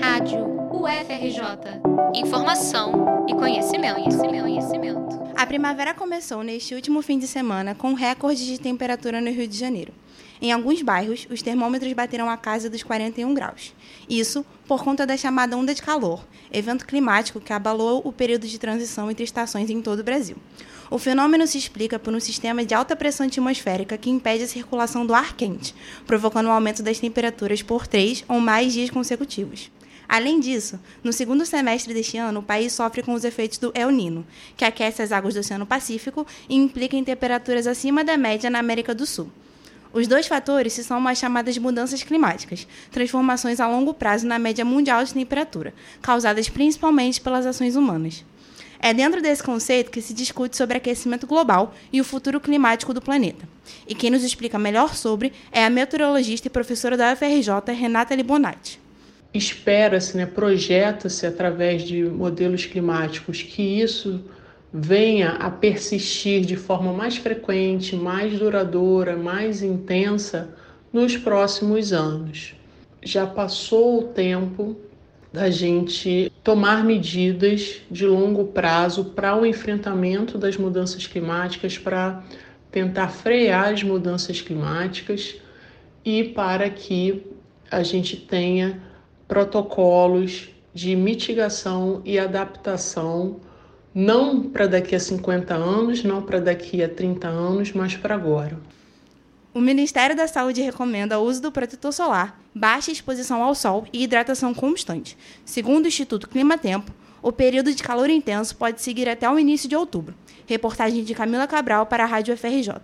Rádio UFRJ. Informação e conhecimento, conhecimento, conhecimento. A primavera começou neste último fim de semana com recordes de temperatura no Rio de Janeiro. Em alguns bairros, os termômetros bateram a casa dos 41 graus. Isso por conta da chamada onda de calor, evento climático que abalou o período de transição entre estações em todo o Brasil. O fenômeno se explica por um sistema de alta pressão atmosférica que impede a circulação do ar quente, provocando o um aumento das temperaturas por três ou mais dias consecutivos. Além disso, no segundo semestre deste ano, o país sofre com os efeitos do El Nino, que aquece as águas do Oceano Pacífico e implica em temperaturas acima da média na América do Sul. Os dois fatores se são as chamadas mudanças climáticas, transformações a longo prazo na média mundial de temperatura, causadas principalmente pelas ações humanas. É dentro desse conceito que se discute sobre aquecimento global e o futuro climático do planeta. E quem nos explica melhor sobre é a meteorologista e professora da UFRJ, Renata Libonati. Espera-se, né, projeta-se através de modelos climáticos que isso venha a persistir de forma mais frequente, mais duradoura, mais intensa nos próximos anos. Já passou o tempo da gente tomar medidas de longo prazo para o enfrentamento das mudanças climáticas, para tentar frear as mudanças climáticas e para que a gente tenha protocolos de mitigação e adaptação não para daqui a 50 anos, não para daqui a 30 anos, mas para agora. O Ministério da Saúde recomenda o uso do protetor solar, baixa exposição ao sol e hidratação constante. Segundo o Instituto Clima Tempo, o período de calor intenso pode seguir até o início de outubro. Reportagem de Camila Cabral para a Rádio FRJ.